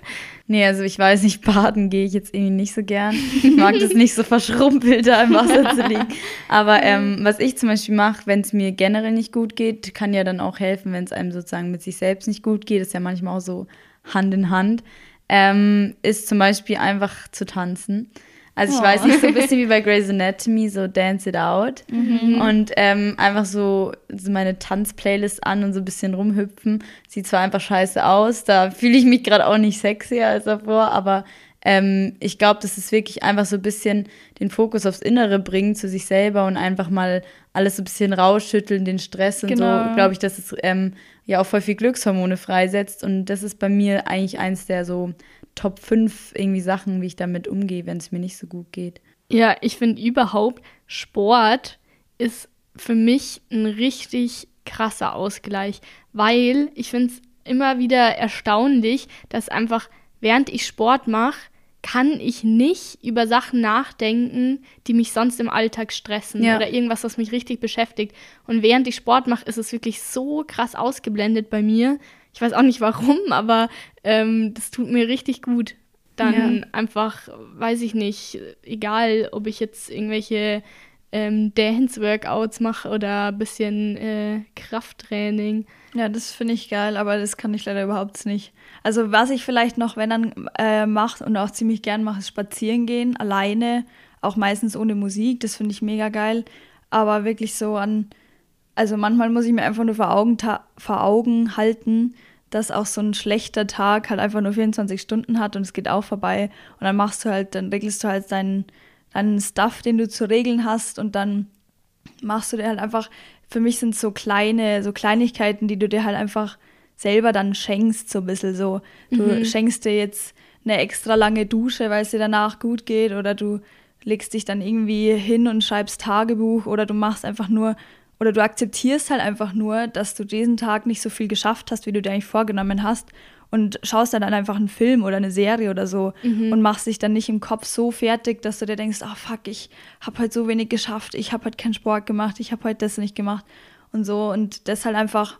nee, also ich weiß nicht, baden gehe ich jetzt irgendwie nicht so gern. Ich mag das nicht so verschrumpelt da im Wasser zu liegen. Aber ähm, was ich zum Beispiel mache, wenn es mir generell nicht gut geht, kann ja dann auch helfen, wenn es einem sozusagen mit sich selbst nicht gut geht. Das ist ja manchmal auch so Hand in Hand ähm, ist zum Beispiel einfach zu tanzen. Also ich oh. weiß nicht, so ein bisschen wie bei Grey's Anatomy, so Dance It Out. Mhm. Und ähm, einfach so, so meine Tanzplaylist an und so ein bisschen rumhüpfen. Sieht zwar einfach scheiße aus, da fühle ich mich gerade auch nicht sexier als davor, aber ähm, ich glaube, das ist wirklich einfach so ein bisschen den Fokus aufs Innere bringen, zu sich selber und einfach mal alles so ein bisschen rausschütteln, den Stress und genau. so, glaube ich, dass es ähm, ja auch voll viel Glückshormone freisetzt. Und das ist bei mir eigentlich eins der so Top 5 irgendwie Sachen, wie ich damit umgehe, wenn es mir nicht so gut geht. Ja, ich finde überhaupt, Sport ist für mich ein richtig krasser Ausgleich, weil ich finde es immer wieder erstaunlich, dass einfach während ich Sport mache, kann ich nicht über Sachen nachdenken, die mich sonst im Alltag stressen ja. oder irgendwas, was mich richtig beschäftigt. Und während ich Sport mache, ist es wirklich so krass ausgeblendet bei mir. Ich weiß auch nicht warum, <laughs> aber ähm, das tut mir richtig gut. Dann ja. einfach, weiß ich nicht, egal, ob ich jetzt irgendwelche ähm, Dance-Workouts mache oder ein bisschen äh, Krafttraining. Ja, das finde ich geil, aber das kann ich leider überhaupt nicht. Also was ich vielleicht noch, wenn dann äh, mache und auch ziemlich gern mache, ist spazieren gehen, alleine, auch meistens ohne Musik. Das finde ich mega geil. Aber wirklich so an, also manchmal muss ich mir einfach nur vor Augen, vor Augen halten, dass auch so ein schlechter Tag halt einfach nur 24 Stunden hat und es geht auch vorbei. Und dann machst du halt, dann regelst du halt deinen, deinen Stuff, den du zu regeln hast und dann machst du dir halt einfach, für mich sind so kleine, so Kleinigkeiten, die du dir halt einfach selber dann schenkst, so ein bisschen so. Du mhm. schenkst dir jetzt eine extra lange Dusche, weil es dir danach gut geht, oder du legst dich dann irgendwie hin und schreibst Tagebuch, oder du machst einfach nur, oder du akzeptierst halt einfach nur, dass du diesen Tag nicht so viel geschafft hast, wie du dir eigentlich vorgenommen hast und schaust dann einfach einen Film oder eine Serie oder so mhm. und machst dich dann nicht im Kopf so fertig, dass du dir denkst, oh fuck, ich habe heute so wenig geschafft, ich habe heute keinen Sport gemacht, ich habe heute das nicht gemacht und so und das halt einfach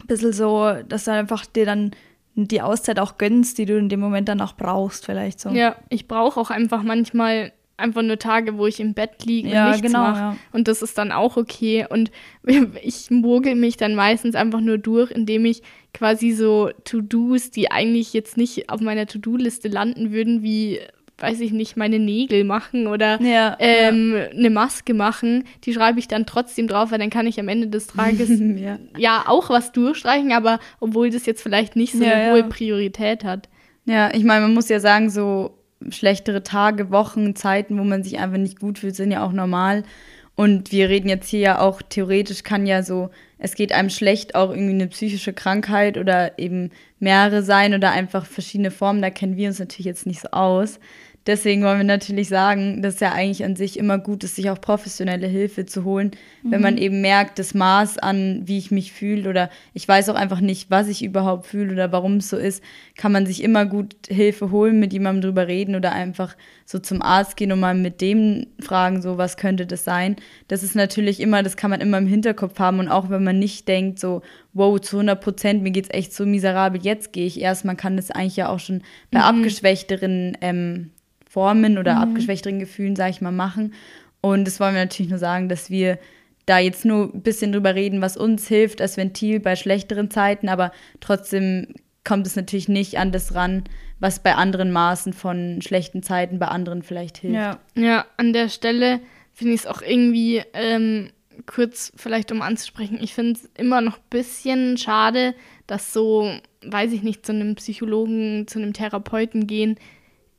ein bisschen so, dass du einfach dir dann die Auszeit auch gönnst, die du in dem Moment dann auch brauchst, vielleicht so. Ja, ich brauche auch einfach manchmal einfach nur Tage, wo ich im Bett liege und ja, nichts genau, mache. Ja. Und das ist dann auch okay. Und <laughs> ich mogel mich dann meistens einfach nur durch, indem ich quasi so To-Dos, die eigentlich jetzt nicht auf meiner To-Do-Liste landen würden, wie weiß ich nicht, meine Nägel machen oder ja, ähm, ja. eine Maske machen, die schreibe ich dann trotzdem drauf, weil dann kann ich am Ende des Tages <laughs> ja. ja. auch was durchstreichen, aber obwohl das jetzt vielleicht nicht so eine hohe Priorität hat. Ja, ich meine, man muss ja sagen, so schlechtere Tage, Wochen, Zeiten, wo man sich einfach nicht gut fühlt, sind ja auch normal. Und wir reden jetzt hier ja auch, theoretisch kann ja so, es geht einem schlecht, auch irgendwie eine psychische Krankheit oder eben mehrere sein oder einfach verschiedene Formen. Da kennen wir uns natürlich jetzt nicht so aus. Deswegen wollen wir natürlich sagen, dass es ja eigentlich an sich immer gut ist, sich auch professionelle Hilfe zu holen, mhm. wenn man mhm. eben merkt, das Maß an, wie ich mich fühle oder ich weiß auch einfach nicht, was ich überhaupt fühle oder warum es so ist, kann man sich immer gut Hilfe holen, mit jemandem drüber reden oder einfach so zum Arzt gehen und mal mit dem fragen, so was könnte das sein. Das ist natürlich immer, das kann man immer im Hinterkopf haben und auch wenn man nicht denkt, so, wow, zu 100 Prozent, mir geht es echt so miserabel, jetzt gehe ich erst. Man kann das eigentlich ja auch schon bei mhm. abgeschwächteren ähm, Formen oder mhm. abgeschwächteren Gefühlen, sage ich mal, machen. Und das wollen wir natürlich nur sagen, dass wir da jetzt nur ein bisschen drüber reden, was uns hilft als Ventil bei schlechteren Zeiten, aber trotzdem kommt es natürlich nicht an das ran, was bei anderen Maßen von schlechten Zeiten bei anderen vielleicht hilft. Ja, ja an der Stelle finde ich es auch irgendwie ähm, kurz vielleicht um anzusprechen. Ich finde es immer noch ein bisschen schade, dass so, weiß ich nicht, zu einem Psychologen, zu einem Therapeuten gehen,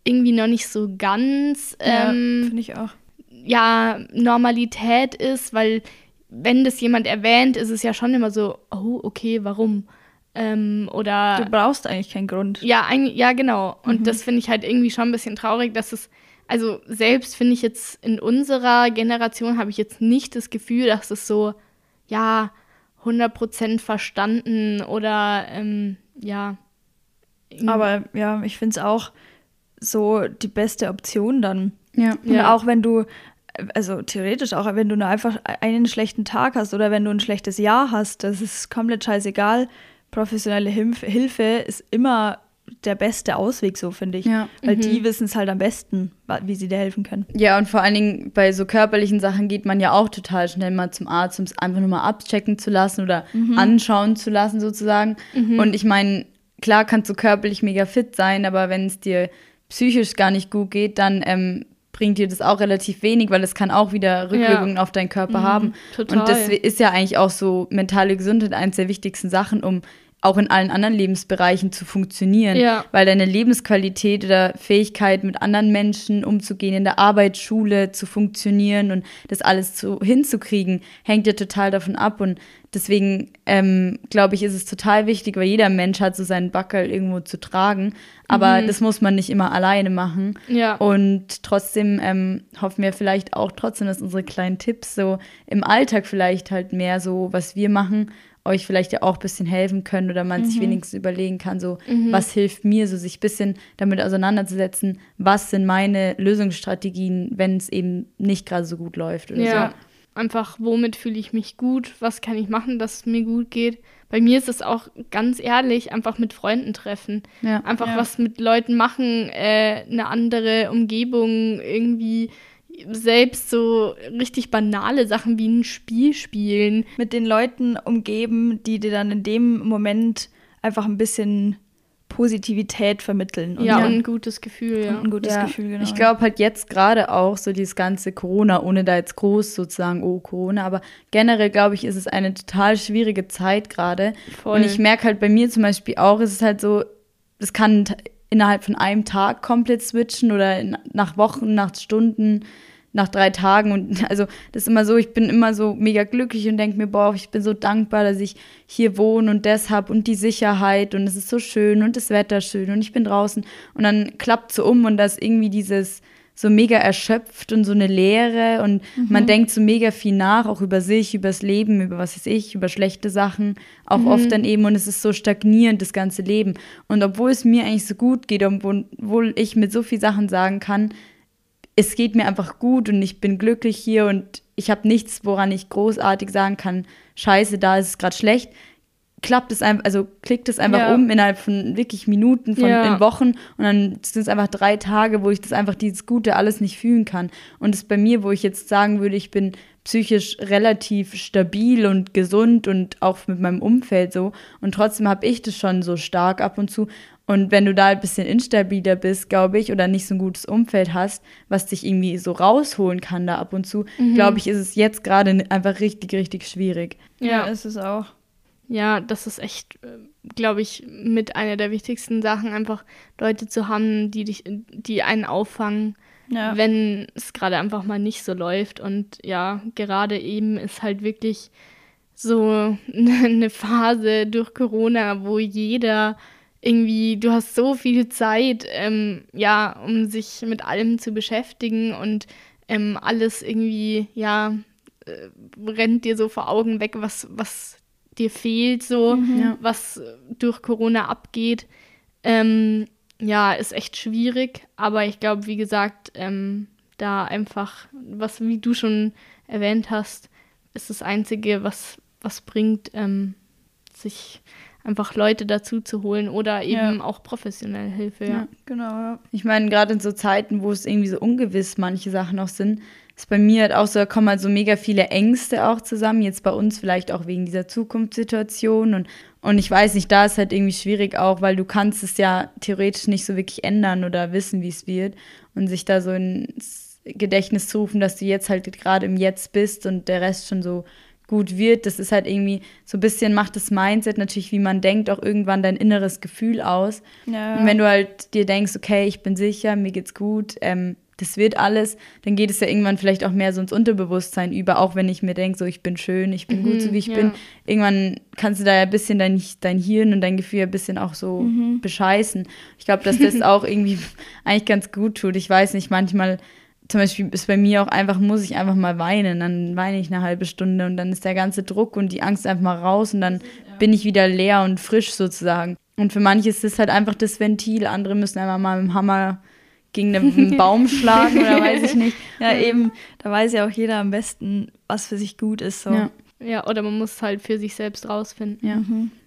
irgendwie noch nicht so ganz ähm, finde ich auch. Ja, Normalität ist, weil wenn das jemand erwähnt, ist es ja schon immer so, oh, okay, warum? Ähm, oder du brauchst eigentlich keinen Grund. Ja, ein, ja genau. Und mhm. das finde ich halt irgendwie schon ein bisschen traurig, dass es, also selbst finde ich jetzt in unserer Generation habe ich jetzt nicht das Gefühl, dass es so, ja, 100% verstanden oder ähm, ja. Aber ja, ich finde es auch, so die beste Option dann. Ja. Und ja. auch wenn du, also theoretisch auch, wenn du nur einfach einen schlechten Tag hast oder wenn du ein schlechtes Jahr hast, das ist komplett scheißegal. Professionelle Hilfe ist immer der beste Ausweg, so finde ich. Ja. Weil mhm. die wissen es halt am besten, wie sie dir helfen können. Ja, und vor allen Dingen bei so körperlichen Sachen geht man ja auch total schnell mal zum Arzt, um es einfach nur mal abchecken zu lassen oder mhm. anschauen zu lassen, sozusagen. Mhm. Und ich meine, klar kannst du körperlich mega fit sein, aber wenn es dir psychisch gar nicht gut geht, dann ähm, bringt dir das auch relativ wenig, weil es kann auch wieder Rückwirkungen ja. auf deinen Körper mhm, haben. Total. Und das ist ja eigentlich auch so mentale Gesundheit eines der wichtigsten Sachen, um auch in allen anderen Lebensbereichen zu funktionieren. Ja. Weil deine Lebensqualität oder Fähigkeit, mit anderen Menschen umzugehen, in der Arbeit, Schule zu funktionieren und das alles zu, hinzukriegen, hängt ja total davon ab. Und deswegen ähm, glaube ich, ist es total wichtig, weil jeder Mensch hat so seinen Backel irgendwo zu tragen. Aber mhm. das muss man nicht immer alleine machen. Ja. Und trotzdem ähm, hoffen wir vielleicht auch trotzdem, dass unsere kleinen Tipps so im Alltag vielleicht halt mehr so, was wir machen, euch vielleicht ja auch ein bisschen helfen können oder man mhm. sich wenigstens überlegen kann, so, mhm. was hilft mir, so sich ein bisschen damit auseinanderzusetzen, was sind meine Lösungsstrategien, wenn es eben nicht gerade so gut läuft oder ja. so. Einfach, womit fühle ich mich gut, was kann ich machen, dass es mir gut geht. Bei mir ist es auch ganz ehrlich, einfach mit Freunden treffen. Ja. Einfach ja. was mit Leuten machen, äh, eine andere Umgebung irgendwie selbst so richtig banale Sachen wie ein Spiel spielen. Mit den Leuten umgeben, die dir dann in dem Moment einfach ein bisschen Positivität vermitteln. Und ja, ja, ein gutes Gefühl, ja. ein gutes ja. Gefühl, genau. Ich glaube halt jetzt gerade auch so dieses ganze Corona, ohne da jetzt groß sozusagen, oh Corona, aber generell glaube ich, ist es eine total schwierige Zeit gerade. Und ich merke halt bei mir zum Beispiel auch, ist es halt so, es kann innerhalb von einem Tag komplett switchen oder in, nach Wochen, nach Stunden nach drei Tagen. Und <laughs> also das ist immer so, ich bin immer so mega glücklich und denke mir, boah, ich bin so dankbar, dass ich hier wohne und das habe und die Sicherheit und es ist so schön und das Wetter schön und ich bin draußen. Und dann klappt so um und das irgendwie dieses so mega erschöpft und so eine Leere und mhm. man denkt so mega viel nach, auch über sich, über das Leben, über was weiß ich, über schlechte Sachen, auch mhm. oft dann eben und es ist so stagnierend, das ganze Leben. Und obwohl es mir eigentlich so gut geht, obwohl ich mit so vielen Sachen sagen kann, es geht mir einfach gut und ich bin glücklich hier und ich habe nichts, woran ich großartig sagen kann, scheiße, da ist es gerade schlecht, klappt es einfach, also klickt es einfach Ja. um innerhalb von wirklich Minuten, von Ja. in Wochen und dann sind es einfach drei Tage, wo ich das einfach dieses Gute alles nicht fühlen kann. Und das ist bei mir, wo ich jetzt sagen würde, ich bin psychisch relativ stabil und gesund und auch mit meinem Umfeld so. Und trotzdem habe ich das schon so stark ab und zu. Und wenn du da ein bisschen instabiler bist, glaube ich, oder nicht so ein gutes Umfeld hast, was dich irgendwie so rausholen kann da ab und zu, glaube ich, ist es jetzt gerade einfach richtig, richtig schwierig. Ja, ist es auch. Ja, das ist echt, glaube ich, mit einer der wichtigsten Sachen, einfach Leute zu haben, die dich, die einen auffangen, Ja. wenn es gerade einfach mal nicht so läuft. Und ja, gerade eben ist halt wirklich so <laughs> eine Phase durch Corona, wo jeder irgendwie, du hast so viel Zeit, ähm, ja, um sich mit allem zu beschäftigen und ähm, alles irgendwie, ja, äh, rennt dir so vor Augen weg, was, was dir fehlt, so, Ja. was äh, durch Corona abgeht. Ähm, ja, ist echt schwierig, aber ich glaube, wie gesagt, ähm, da einfach, was, wie du schon erwähnt hast, ist das Einzige, was, was bringt, ähm, sich einfach Leute dazu zu holen oder eben Ja. auch professionelle Hilfe. Ja. Ja. Genau, ja. Ich meine, gerade in so Zeiten, wo es irgendwie so ungewiss manche Sachen noch sind, ist bei mir halt auch so, da kommen halt so mega viele Ängste auch zusammen. Jetzt bei uns vielleicht auch wegen dieser Zukunftssituation. Und, und ich weiß nicht, da ist halt irgendwie schwierig auch, weil du kannst es ja theoretisch nicht so wirklich ändern oder wissen, wie es wird. Und sich da so ins Gedächtnis zu rufen, dass du jetzt halt gerade im Jetzt bist und der Rest schon so gut wird, das ist halt irgendwie so ein bisschen macht das Mindset natürlich, wie man denkt, auch irgendwann dein inneres Gefühl aus. Ja. Und wenn du halt dir denkst, okay, ich bin sicher, mir geht's gut, ähm, das wird alles, dann geht es ja irgendwann vielleicht auch mehr so ins Unterbewusstsein über, auch wenn ich mir denke, so ich bin schön, ich bin gut, so wie ich ja. bin. Irgendwann kannst du da ja ein bisschen dein, dein Hirn und dein Gefühl ein bisschen auch so bescheißen. Ich glaube, dass das <laughs> auch irgendwie eigentlich ganz gut tut. Ich weiß nicht, manchmal zum Beispiel ist bei mir auch einfach, muss ich einfach mal weinen. Dann weine ich eine halbe Stunde und dann ist der ganze Druck und die Angst einfach mal raus und dann bin ich wieder leer und frisch sozusagen. Und für manche ist das halt einfach das Ventil. Andere müssen einfach mal mit dem Hammer gegen einen <laughs> Baum schlagen oder <laughs> weiß ich nicht. ja, eben, da weiß ja auch jeder am besten, was für sich gut ist. So. Ja. Ja, oder man muss halt für sich selbst rausfinden. Ja.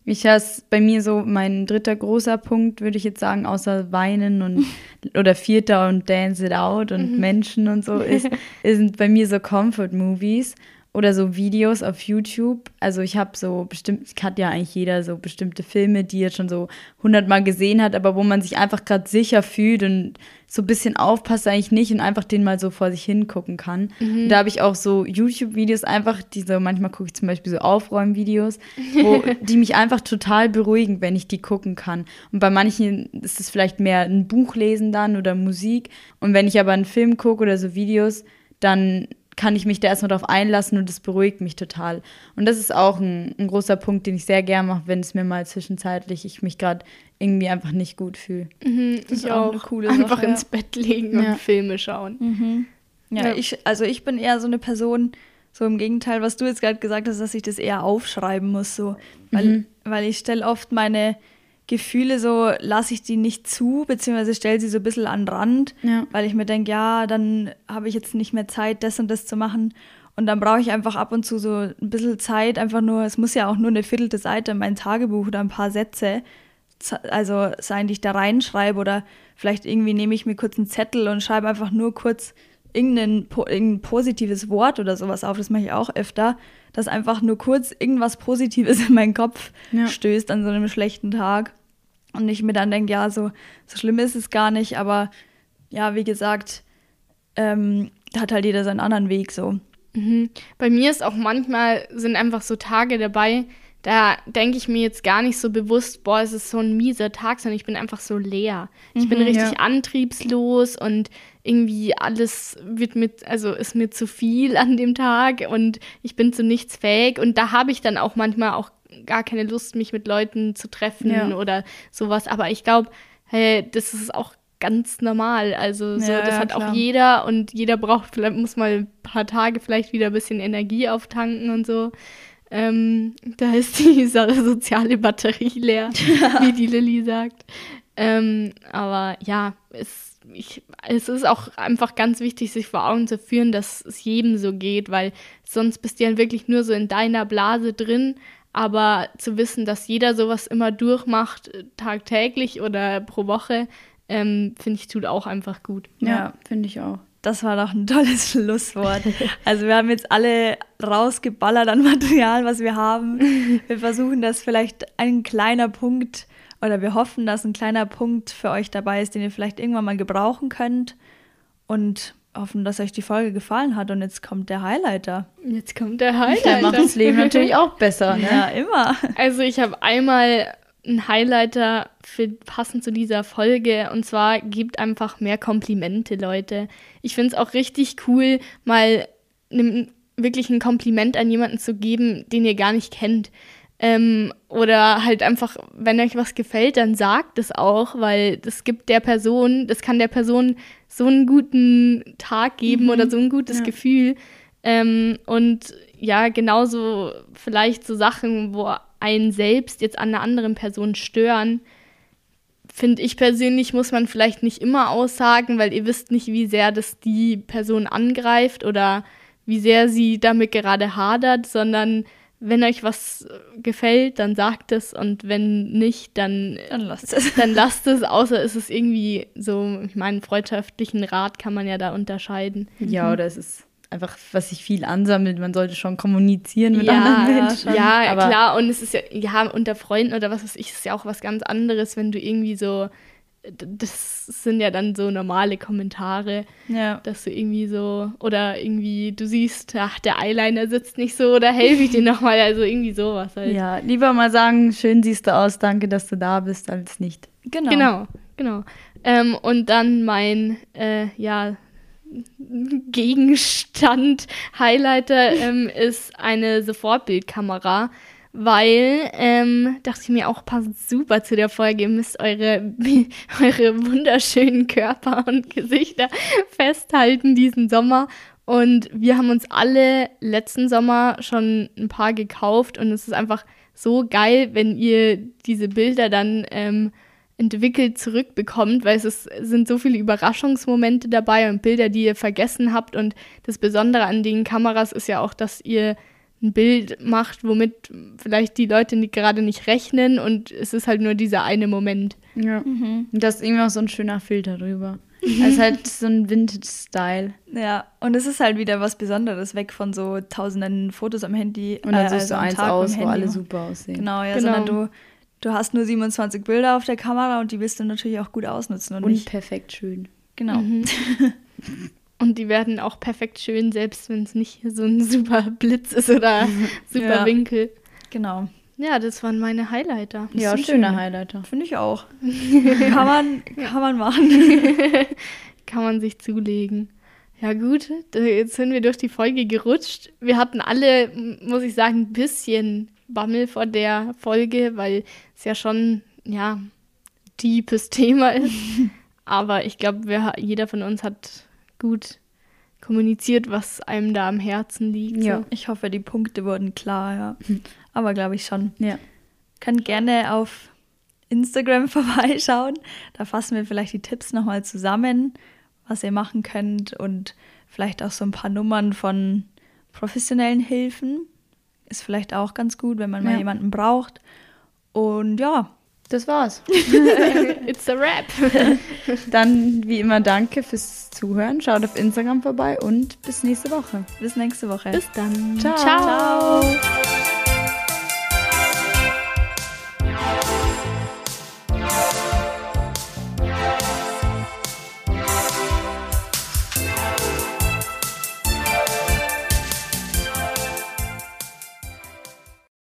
Ich has bei mir so mein dritter großer Punkt, würde ich jetzt sagen, außer Weinen und <laughs> oder vierter und Dance It Out und Menschen und so, ist, sind bei mir so Comfort Movies oder so Videos auf YouTube. Also ich habe so bestimmt, hat ja eigentlich jeder so bestimmte Filme, die er schon so hundertmal gesehen hat, aber wo man sich einfach gerade sicher fühlt und so ein bisschen aufpasst eigentlich nicht und einfach den mal so vor sich hingucken kann. Und da habe ich auch so YouTube-Videos einfach, die so, manchmal gucke ich zum Beispiel so Aufräumvideos, wo <laughs> die mich einfach total beruhigen, wenn ich die gucken kann. Und bei manchen ist es vielleicht mehr ein Buch lesen dann oder Musik. Und wenn ich aber einen Film gucke oder so Videos, dann kann ich mich da erstmal drauf einlassen und das beruhigt mich total. Und das ist auch ein, ein großer Punkt, den ich sehr gern mache, wenn es mir mal zwischenzeitlich ich mich gerade irgendwie einfach nicht gut fühle. Mhm, Das ist ich auch auch. eine coole Einfach Sache, ins ja. Bett legen Ja. und Filme schauen. Ja, Ja. ich, also ich bin eher so eine Person, so im Gegenteil, was du jetzt gerade gesagt hast, dass ich das eher aufschreiben muss, so. Weil, weil ich stelle oft meine Gefühle so, lasse ich die nicht zu, beziehungsweise stelle sie so ein bisschen an den Rand, Ja. weil ich mir denke, ja, dann habe ich jetzt nicht mehr Zeit, das und das zu machen. Und dann brauche ich einfach ab und zu so ein bisschen Zeit, einfach nur, es muss ja auch nur eine viertelte Seite in mein Tagebuch oder ein paar Sätze also sein, die ich da reinschreibe oder vielleicht irgendwie nehme ich mir kurz einen Zettel und schreibe einfach nur kurz irgendein, irgendein positives Wort oder sowas auf, das mache ich auch öfter, dass einfach nur kurz irgendwas Positives <laughs> in meinen Kopf Ja. stößt an so einem schlechten Tag und ich mir dann denke, ja, so, so schlimm ist es gar nicht, aber ja, wie gesagt, ähm, da hat halt jeder seinen anderen Weg so. Mhm. Bei mir ist auch manchmal sind einfach so Tage dabei, da denke ich mir jetzt gar nicht so bewusst, boah, es ist so ein mieser Tag, sondern ich bin einfach so leer. Ich bin richtig ja. antriebslos und irgendwie alles wird mit, also ist mir zu viel an dem Tag und ich bin zu nichts fähig und da habe ich dann auch manchmal auch gar keine Lust, mich mit Leuten zu treffen Ja. oder sowas. Aber ich glaube, hey, das ist auch ganz normal. Also so, Ja, das hat klar. auch jeder und jeder braucht, vielleicht muss mal ein paar Tage vielleicht wieder ein bisschen Energie auftanken und so. Ähm, da ist die <laughs> so- soziale Batterie leer, <laughs> wie die Lilly sagt. Ähm, aber ja, es, ich, es ist auch einfach ganz wichtig, sich vor Augen zu führen, dass es jedem so geht, weil sonst bist du ja wirklich nur so in deiner Blase drin. Aber zu wissen, dass jeder sowas immer durchmacht, äh, tagtäglich oder pro Woche, ähm, finde ich, tut auch einfach gut. Ja, ja. finde ich auch. Das war doch ein tolles <laughs> Schlusswort. <laughs> Also wir haben jetzt alle rausgeballert an <laughs> Material, was wir haben. Wir versuchen, dass vielleicht ein kleiner Punkt oder wir hoffen, dass ein kleiner Punkt für euch dabei ist, den ihr vielleicht irgendwann mal gebrauchen könnt. Und hoffen, dass euch die Folge gefallen hat. Und jetzt kommt der Highlighter. Jetzt kommt der Highlighter. Der macht das Leben natürlich auch besser. Ne? Ja, immer. Also ich habe einmal einen Highlighter für passend zu dieser Folge und zwar gibt einfach mehr Komplimente, Leute. Ich finde es auch richtig cool, mal einem, wirklich ein Kompliment an jemanden zu geben, den ihr gar nicht kennt. Ähm, oder halt einfach, wenn euch was gefällt, dann sagt es auch, weil das gibt der Person, das kann der Person so einen guten Tag geben mhm. oder so ein gutes ja. Gefühl. Ähm, und ja, genauso vielleicht so Sachen, wo einen selbst jetzt an einer anderen Person stören, finde ich persönlich, muss man vielleicht nicht immer aussagen, weil ihr wisst nicht, wie sehr das die Person angreift oder wie sehr sie damit gerade hadert, sondern wenn euch was gefällt, dann sagt es und wenn nicht, dann, dann lasst es. Dann lasst es, außer ist es irgendwie so, ich meine, freundschaftlichen Rat kann man ja da unterscheiden. Ja, mhm. oder es ist einfach, was sich viel ansammelt. Man sollte schon kommunizieren mit ja, anderen Menschen. Ja, aber klar. Und es ist ja, ja, unter Freunden oder was weiß ich, ist ja auch was ganz anderes, wenn du irgendwie so, das sind ja dann so normale Kommentare, ja. dass du irgendwie so, oder irgendwie, du siehst, ach, der Eyeliner sitzt nicht so, oder helfe ich dir <laughs> nochmal, also irgendwie sowas halt. Ja, lieber mal sagen, schön siehst du aus, danke, dass du da bist, als nicht. Genau. Genau, genau. Ähm, und dann mein, äh, ja, Gegenstand, Highlighter ähm, ist eine Sofortbildkamera, weil, ähm, dachte ich mir auch, passt super zu der Folge, ihr müsst eure, <laughs> eure wunderschönen Körper und Gesichter festhalten diesen Sommer. Und wir haben uns alle letzten Sommer schon ein paar gekauft und es ist einfach so geil, wenn ihr diese Bilder dann ähm, entwickelt zurückbekommt, weil es ist, sind so viele Überraschungsmomente dabei und Bilder, die ihr vergessen habt. Und das Besondere an den Kameras ist ja auch, dass ihr ein Bild macht, womit vielleicht die Leute nicht, gerade nicht rechnen und es ist halt nur dieser eine Moment. Ja. Mhm. Und das ist irgendwie auch so ein schöner Filter drüber. Es <laughs> ist halt so ein Vintage-Style. Ja, und es ist halt wieder was Besonderes, weg von so tausenden Fotos am Handy. Und dann äh, siehst du also eins aus, wo alle super aussehen. Genau, ja, genau. sondern du du hast nur 27 Bilder auf der Kamera und die willst du natürlich auch gut ausnutzen. Und, und nicht perfekt schön. Genau. Mhm. <laughs> und die werden auch perfekt schön, selbst wenn es nicht so ein super Blitz ist oder <laughs> super ja. Winkel. Genau. Ja, das waren meine Highlighter. Das ja, schöne Highlighter. Finde ich auch. <laughs> kann, man, kann man machen. kann man sich zulegen. Ja gut, jetzt sind wir durch die Folge gerutscht. Wir hatten alle, muss ich sagen, ein bisschen Bammel vor der Folge, weil es ja schon, ja, deepes Thema ist. <laughs> Aber ich glaube, jeder von uns hat gut kommuniziert, was einem da am Herzen liegt. Ja, so. ich hoffe, die Punkte wurden klar, ja. <laughs> Aber glaube ich schon. Ja. Könnt gerne auf Instagram <laughs> vorbeischauen. Da fassen wir vielleicht die Tipps nochmal zusammen, was ihr machen könnt und vielleicht auch so ein paar Nummern von professionellen Hilfen, ist vielleicht auch ganz gut, wenn man ja. mal jemanden braucht. Und ja, das war's. <laughs> It's a wrap. <laughs> Dann wie immer danke fürs Zuhören. Schaut auf Instagram vorbei und bis nächste Woche. Bis nächste Woche. Bis dann. Ciao. Ciao.